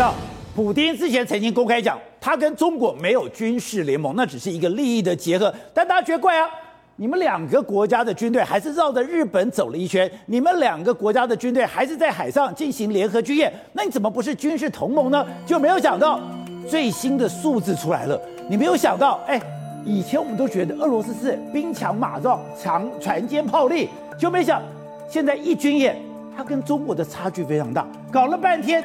这样，普丁之前曾经公开讲，他跟中国没有军事联盟，那只是一个利益的结合。但大家觉得怪啊，你们两个国家的军队还是绕着日本走了一圈，你们两个国家的军队还是在海上进行联合军演，那你怎么不是军事同盟呢？就没有想到最新的数字出来了，你没有想到，哎，以前我们都觉得俄罗斯是兵强马壮、长船坚炮利，就没想现在一军演，它跟中国的差距非常大，搞了半天。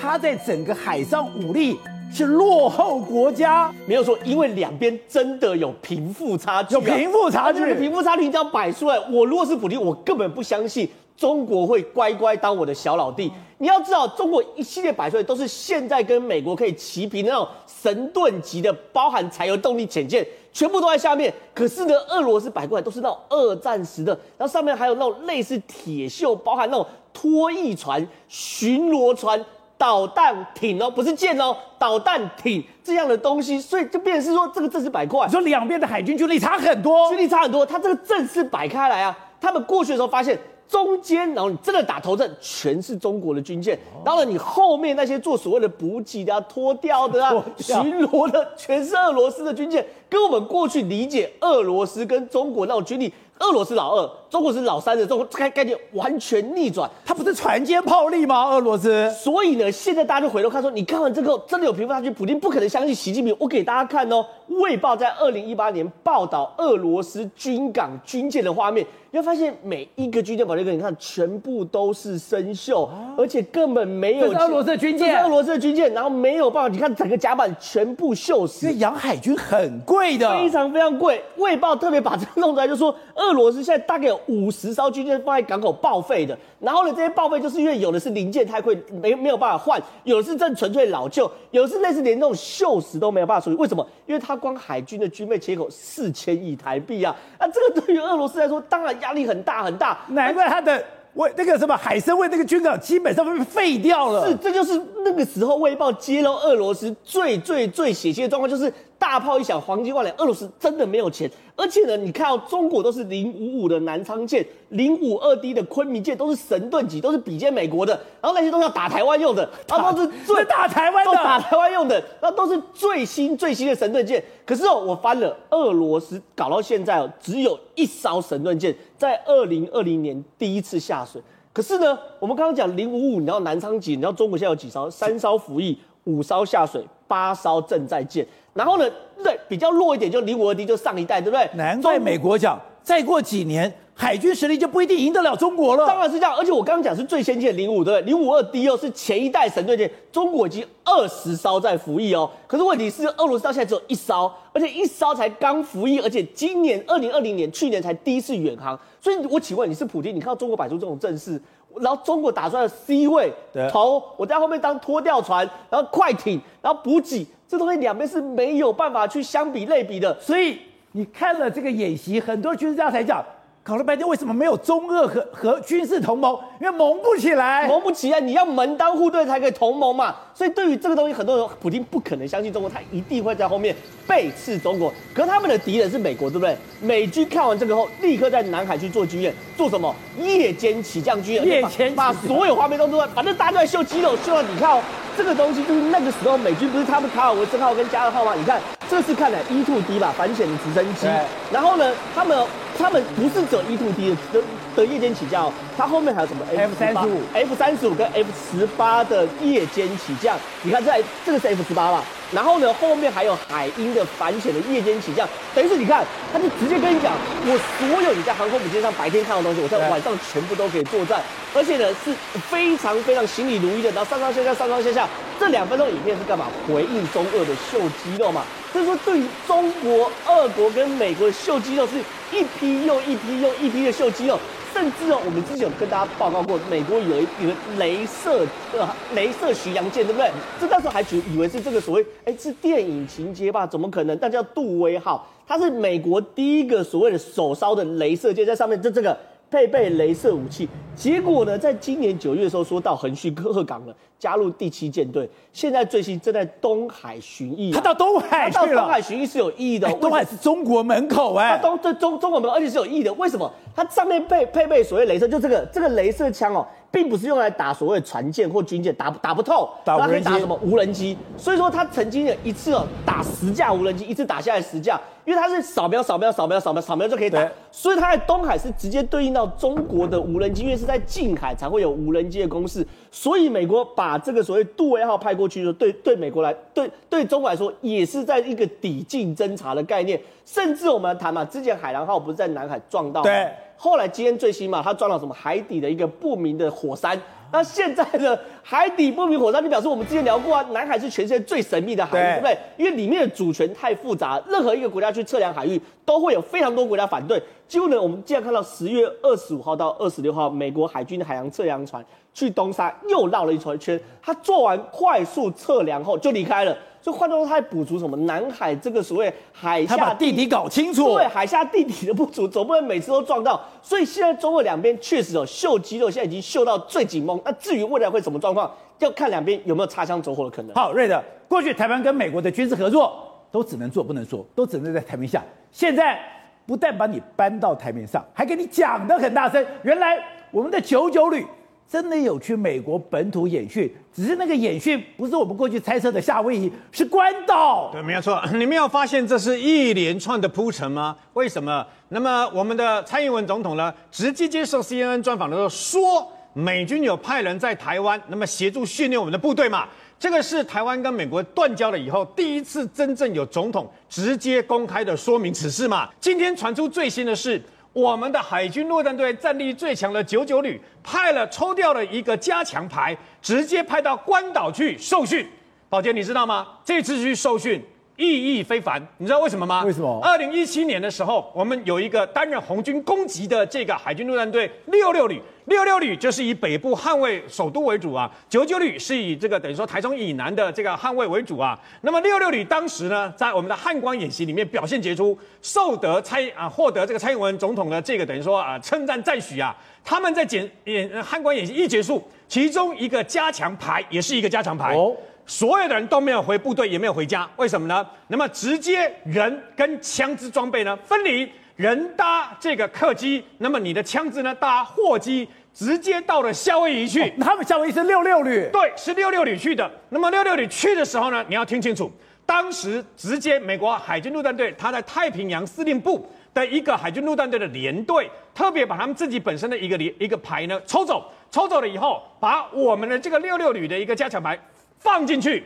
他在整个海上武力是落后国家，没有说，因为两边真的有贫富差距，有贫富差距，贫富差距这样摆出来。我如果是普京，我根本不相信中国会乖乖当我的小老弟。你要知道，中国一系列摆出来都是现在跟美国可以齐平的那种神盾级的，包含柴油动力潜舰，全部都在下面。可是呢，俄罗斯摆过来都是那种二战时的，然后上面还有那种类似铁锈，包含那种拖曳船、巡逻船。导弹艇哦，不是舰哦，导弹艇这样的东西，所以就变成是说这个阵势摆开。你说两边的海军军力差很多，军力差很多，他这个阵势摆开来啊，他们过去的时候发现中间，然后你真的打头阵，全是中国的军舰，然后呢，你后面那些做所谓的补给的、啊、脱掉的啊、巡逻的，全是俄罗斯的军舰，跟我们过去理解俄罗斯跟中国那种军力。俄罗斯老二，中国是老三的这种概概念完全逆转，它不是船坚炮利吗？俄罗斯，所以呢，现在大家就回头看说，你看完这个真的有贫富差距，普京不可能相信习近平。我给大家看哦，《卫报》在二零一八年报道俄罗斯军港军舰的画面。你会发现每一个军舰，宝杰哥，你看全部都是生锈，而且根本没有。这是俄罗斯的军舰，这是俄罗斯的军舰，然后没有办法，你看整个甲板全部锈死。这养海军很贵的，非常非常贵。卫报特别把这个弄出来，就说俄罗斯现在大概有五十艘军舰放在港口报废的，然后呢，这些报废就是因为有的是零件太贵，没没有办法换；有的是正纯粹老旧；有的是类似连那种锈蚀都没有办法处理。为什么？因为它光海军的军备缺口四千亿台币啊！那这个对于俄罗斯来说，当然。压力很大很大，难怪他的卫那个什么海参坞那个军港基本上被废掉了。是，这就是那个时候《卫报》揭露俄罗斯最最最血腥的状况，就是。大炮一响，黄金万两。俄罗斯真的没有钱，而且呢，你看到中国都是零五五的南昌舰、零五二 D 的昆明舰，都是神盾级，都是比肩美国的。然后那些都是要打台湾用的，然后都是最 打台湾的，打台湾用的，然后都是最新最新的神盾舰。可是哦，我翻了，俄罗斯搞到现在哦，只有一艘神盾舰在二零二零年第一次下水。可是呢，我们刚刚讲零五五，你知道南昌级，你知道中国现在有几艘？三艘服役，五艘下水，八艘正在建。然后呢，对，比较弱一点就零五二 D，就上一代，对不对？难怪美国讲，再过几年海军实力就不一定赢得了中国了。当然是这样，而且我刚刚讲是最先进的零五，对不对？零五二 D 哦，是前一代神盾舰，中国已经二十艘在服役哦。可是问题是，俄罗斯到现在只有一艘，而且一艘才刚服役，而且今年二零二零年去年才第一次远航。所以，我请问你是普京，你看到中国摆出这种阵势，然后中国打出来的 C 位头，我在后面当拖吊船，然后快艇，然后补给。这东西两边是没有办法去相比类比的，所以你看了这个演习，很多军事家才讲，搞了半天为什么没有中俄和和军事同盟？因为盟不起来，盟不起来，你要门当户对才可以同盟嘛。所以对于这个东西，很多人普京不可能相信中国，他一定会在后面背刺中国。可是他们的敌人是美国，对不对？美军看完这个后，立刻在南海去做军演，做什么？夜间起降军演，夜间把所有画面都做完，反正大家都在秀肌肉，秀到你看哦。这个东西就是那个时候美军不是他们卡尔文森号跟加二号吗？你看，这是看来 E two D 吧，反潜的直升机。然后呢，他们他们不是只有 E two D 的的的夜间起降哦，它后面还有什么 F 三十五、F 三十五跟 F 十八的夜间起降。你看在这个是 F 十八吧？然后呢，后面还有海鹰的反潜的夜间起降，等于是你看，他就直接跟你讲，我所有你在航空母舰上白天看到的东西，我在晚上全部都可以作战，而且呢是非常非常行礼如仪的，然后上上下下上上下下，这两分钟影片是干嘛？回应中俄的秀肌肉嘛。所以说，对于中国、俄国跟美国的秀肌肉，是一批又一批又一批的秀肌肉。甚至哦，我们之前有跟大家报告过，美国有一个镭射呃镭射巡洋舰，对不对？这那时候还觉以为是这个所谓哎是电影情节吧？怎么可能？但叫杜威号，它是美国第一个所谓的首艘的镭射舰，在上面这这个配备镭射武器。结果呢，在今年九月的时候说到横须贺港了，加入第七舰队，现在最新正在东海巡弋、啊。他到东海去了。到东海巡弋是有意义的。东海是中国门口哎。他东这中中国门口，而且是有意义的。为什么？它上面配配备所谓镭射，就这个这个镭射枪哦。并不是用来打所谓船舰或军舰，打打不透，打无人机，打什么无人机？所以说他曾经有一次哦，打十架无人机，一次打下来十架，因为它是扫描扫描扫描扫描扫描就可以打，所以它在东海是直接对应到中国的无人机，因为是在近海才会有无人机的攻势，所以美国把这个所谓杜威号派过去，说对对美国来对对中国来说也是在一个抵近侦查的概念，甚至我们谈嘛，之前海狼号不是在南海撞到？对。后来今天最新嘛，它撞到什么海底的一个不明的火山。那现在的海底不明火山，就表示我们之前聊过啊，南海是全世界最神秘的海域，对不对？因为里面的主权太复杂，任何一个国家去测量海域，都会有非常多国家反对。结果呢，我们既然看到十月二十五号到二十六号，美国海军的海洋测量船去东沙又绕了一圈圈，他做完快速测量后就离开了。所以换他在补足什么南海这个所谓海下，他把地底搞清楚。对，海下地底的不足，总不能每次都撞到。所以现在中俄两边确实有秀肌肉，现在已经秀到最紧绷。那至于未来会什么状况，要看两边有没有擦枪走火的可能。好，瑞德，过去台湾跟美国的军事合作都只能做不能说，都只能在台面下。现在不但把你搬到台面上，还给你讲得很大声。原来我们的九九旅。真的有去美国本土演训，只是那个演训不是我们过去猜测的夏威夷，是关岛。对，没有错。你没有发现这是一连串的铺陈吗？为什么？那么我们的蔡英文总统呢，直接接受 CNN 专访的时候说，美军有派人在台湾，那么协助训练我们的部队嘛。这个是台湾跟美国断交了以后第一次真正有总统直接公开的说明此事嘛。今天传出最新的是。我们的海军陆战队战力最强的九九旅派了抽调了一个加强排，直接派到关岛去受训。宝杰，你知道吗？这次去受训意义非凡，你知道为什么吗？为什么？二零一七年的时候，我们有一个担任红军攻击的这个海军陆战队六六旅。六六旅就是以北部捍卫首都为主啊，九九旅是以这个等于说台中以南的这个捍卫为主啊。那么六六旅当时呢，在我们的汉光演习里面表现杰出，受得蔡啊获得这个蔡英文总统的这个等于说啊称赞赞许啊。他们在演演汉光演习一结束，其中一个加强排也是一个加强排，哦，所有的人都没有回部队，也没有回家，为什么呢？那么直接人跟枪支装备呢分离。人搭这个客机，那么你的枪支呢搭货机，直接到了夏威夷去。哦、他们夏威夷是六六旅，对，是六六旅去的。那么六六旅去的时候呢，你要听清楚，当时直接美国海军陆战队他在太平洋司令部的一个海军陆战队的连队，特别把他们自己本身的一个连一个排呢抽走，抽走了以后，把我们的这个六六旅的一个加强排放进去，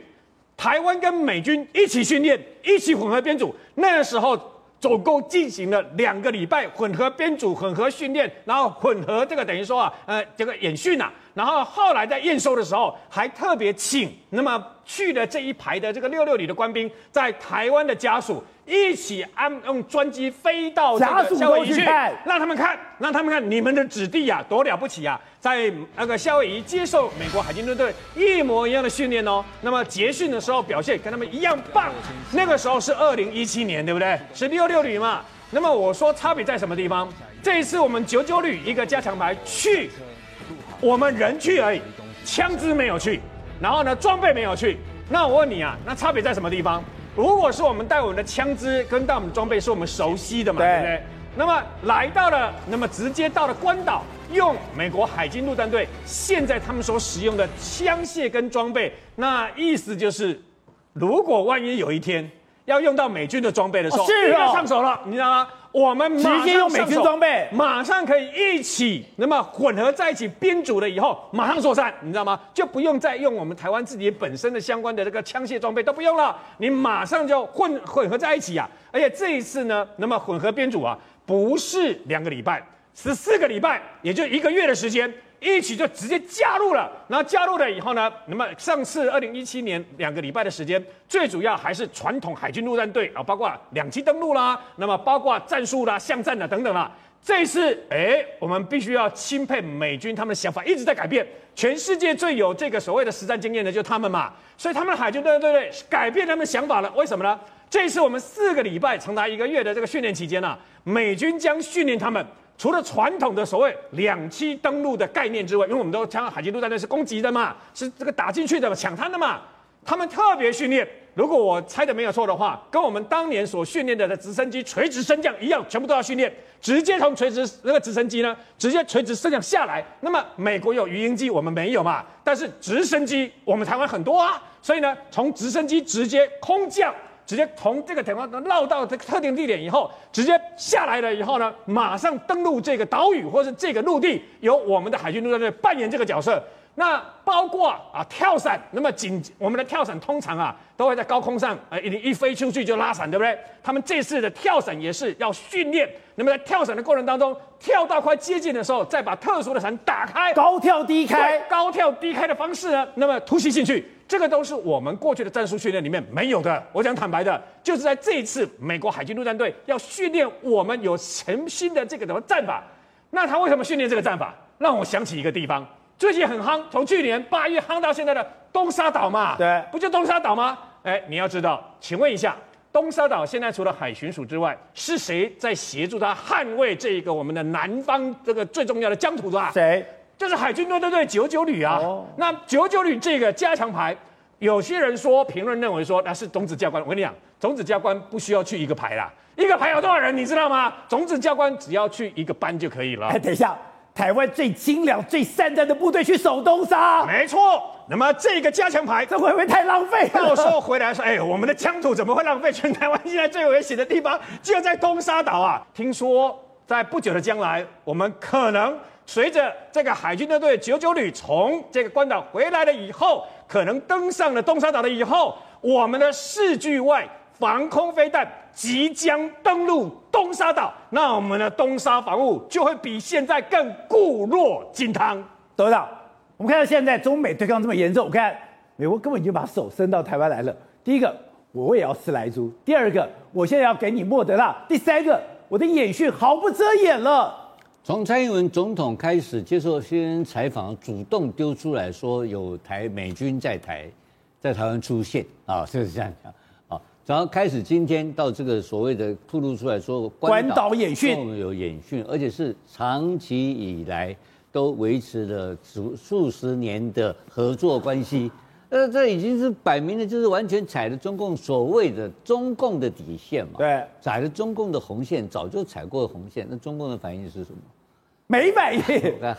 台湾跟美军一起训练，一起混合编组。那时候。总共进行了两个礼拜混合编组、混合训练，然后混合这个等于说啊，呃，这个演训呐、啊，然后后来在验收的时候还特别请那么去了这一排的这个六六旅的官兵，在台湾的家属。一起安用专机飞到这个夏威夷去，让他们看，让他们看你们的子弟呀，多了不起啊！在那个夏威夷接受美国海军陆队一模一样的训练哦。那么结训的时候表现跟他们一样棒。那个时候是二零一七年，对不对？是六六旅嘛。那么我说差别在什么地方？这一次我们九九旅一个加强排去，我们人去而已，枪支没有去，然后呢装备没有去。那我问你啊，那差别在什么地方？如果是我们带我们的枪支跟带我们的装备是我们熟悉的嘛，对，对不对？那么来到了，那么直接到了关岛，用美国海军陆战队现在他们所使用的枪械跟装备，那意思就是，如果万一有一天要用到美军的装备的时候，是要上手了，你知道吗？我们直接用美军装备，马上可以一起，那么混合在一起编组了以后，马上作战，你知道吗？就不用再用我们台湾自己本身的相关的这个枪械装备都不用了，你马上就混混合在一起啊！而且这一次呢，那么混合编组啊，不是两个礼拜，十四个礼拜，也就一个月的时间。一起就直接加入了，然后加入了以后呢，那么上次二零一七年两个礼拜的时间，最主要还是传统海军陆战队啊，包括两栖登陆啦，那么包括战术啦、巷战啦等等啦。这次，哎，我们必须要钦佩美军，他们的想法一直在改变。全世界最有这个所谓的实战经验的，就是他们嘛。所以他们的海军对对对，改变他们的想法了。为什么呢？这次我们四个礼拜长达一个月的这个训练期间呢，美军将训练他们。除了传统的所谓两栖登陆的概念之外，因为我们都讲海军陆战队是攻击的嘛，是这个打进去的嘛抢滩的嘛，他们特别训练。如果我猜的没有错的话，跟我们当年所训练的的直升机垂直升降一样，全部都要训练，直接从垂直那个直升机呢，直接垂直升降下来。那么美国有鱼鹰机，我们没有嘛？但是直升机我们台湾很多啊，所以呢，从直升机直接空降，直接从这个地方绕到这个特定地点以后，直接下来了以后呢，马上登陆这个岛屿或是这个陆地，由我们的海军陆战队扮演这个角色。那包括啊跳伞，那么紧我们的跳伞通常啊都会在高空上，呃一一飞出去就拉伞，对不对？他们这次的跳伞也是要训练，那么在跳伞的过程当中，跳到快接近的时候，再把特殊的伞打开，高跳低开，高跳低开的方式呢，那么突袭进去，这个都是我们过去的战术训练里面没有的。我讲坦白的，就是在这一次美国海军陆战队要训练我们有全新的这个什么战法，那他为什么训练这个战法？让我想起一个地方。最近很夯，从去年八月夯到现在的东沙岛嘛，对，不就东沙岛吗？哎，你要知道，请问一下，东沙岛现在除了海巡署之外，是谁在协助他捍卫这个我们的南方这个最重要的疆土的啊？谁？就是海军陆战队九九旅啊。哦、那九九旅这个加强排，有些人说，评论认为说那是种子教官。我跟你讲，种子教官不需要去一个排啦，一个排有多少人你知道吗？种子教官只要去一个班就可以了。哎，等一下。台湾最精良、最善战的部队去守东沙，没错。那么这个加强排，这会不会太浪费？到时候回来说，哎，我们的疆土怎么会浪费？全台湾现在最危险的地方就在东沙岛啊！听说在不久的将来，我们可能随着这个海军的队九九旅从这个关岛回来了以后，可能登上了东沙岛了以后，我们的视距外。防空飞弹即将登陆东沙岛，那我们的东沙防务就会比现在更固若金汤。董事长，我们看到现在中美对抗这么严重，我看美国根本就把手伸到台湾来了。第一个，我也要吃莱猪；第二个，我现在要给你莫德纳；第三个，我的演训毫不遮掩了。从蔡英文总统开始接受 CNN 采访，主动丢出来说有台美军在台，在台湾出现啊，就是这样讲。然后开始今天到这个所谓的透露出来说，关岛演训有演训，而且是长期以来都维持了数数十年的合作关系，呃，这已经是摆明了就是完全踩了中共所谓的中共的底线嘛，对，踩了中共的红线，早就踩过红线，那中共的反应是什么？没反应，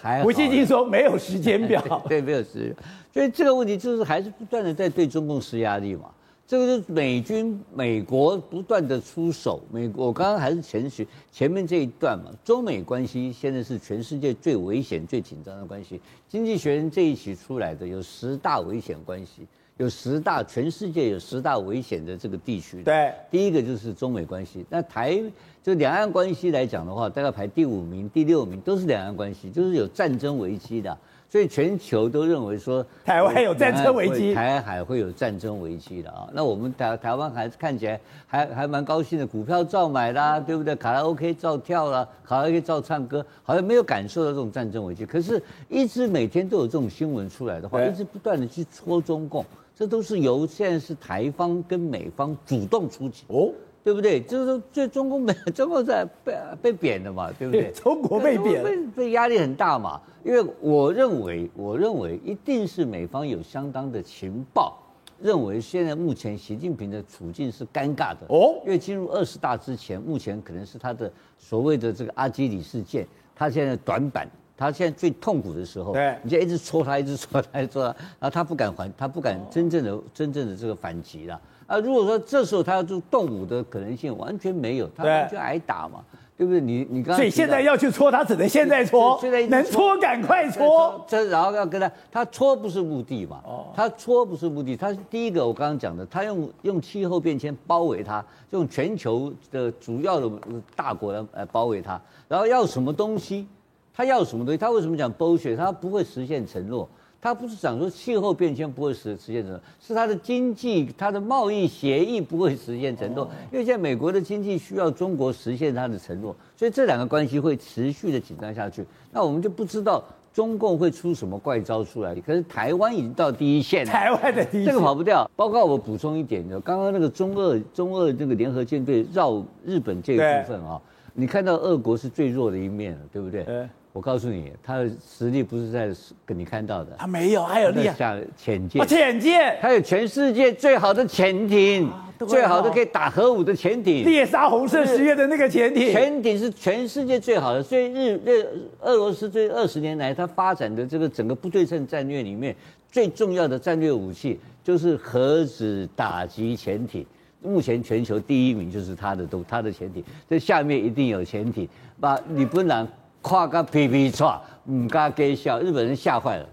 还胡锡进说没有时间表，对，没有时间，所以这个问题就是还是不断的在对中共施压力嘛。这个是美军、美国不断的出手。美国，我刚刚还是前学前面这一段嘛，中美关系现在是全世界最危险、最紧张的关系。经济学人这一期出来的有十大危险关系，有十大全世界有十大危险的这个地区。对，第一个就是中美关系。那台就两岸关系来讲的话，大概排第五名、第六名都是两岸关系，就是有战争危机的。所以全球都认为说台湾有战争危机，台海会有战争危机的啊。那我们台台湾还是看起来还还蛮高兴的，股票照买啦，对不对？卡拉 OK 照跳啦，卡拉 OK 照唱歌，好像没有感受到这种战争危机。可是，一直每天都有这种新闻出来的话，一直不断的去戳中共，这都是由现在是台方跟美方主动出击哦。对不对？就是说，这中共被 中共在被被贬的嘛，对不对？中国被贬，被被压力很大嘛。因为我认为，我认为一定是美方有相当的情报，认为现在目前习近平的处境是尴尬的哦。因为进入二十大之前，目前可能是他的所谓的这个阿基里事件，他现在短板，他现在最痛苦的时候，对，你就一直戳他，一直戳他，一直戳他，然后他不敢还，他不敢真正的真正的这个反击了。啊，如果说这时候他要做动武的可能性完全没有，他完全挨打嘛，对，对不对？你你刚，刚，所以现在要去搓他，只能现在搓，现在能搓赶快搓。这然后要跟他，他搓不是目的嘛？哦，他搓不是目的，他第一个我刚刚讲的，他用用气候变迁包围他，用全球的主要的大国来来包围他，然后要什么东西？他要什么东西？他为什么讲剥削？他不会实现承诺。他不是讲说气候变迁不会实实现承诺，是他的经济、他的贸易协议不会实现承诺，因为现在美国的经济需要中国实现他的承诺，所以这两个关系会持续的紧张下去。那我们就不知道中共会出什么怪招出来。可是台湾已经到第一线了，台湾的第一线，这个跑不掉。包括我补充一点，就刚刚那个中俄中俄这个联合舰队绕日本这个部分啊。你看到俄国是最弱的一面了，对不对？呃我告诉你，他的实力不是在跟你看到的，他没有，还有厉害，像潜舰，啊，潜舰，他有全世界最好的潜艇，最好的可以打核武的潜艇。猎杀红色十月的那个潜艇，潜艇是全世界最好的，所以日日俄罗斯这二十年来，它发展的这个整个不对称战略里面最重要的战略武器就是核子打击潜艇。目前全球第一名就是它的都它的潜艇，这下面一定有潜艇，把你不能跨个皮皮剉，唔敢给笑，日本人吓坏了。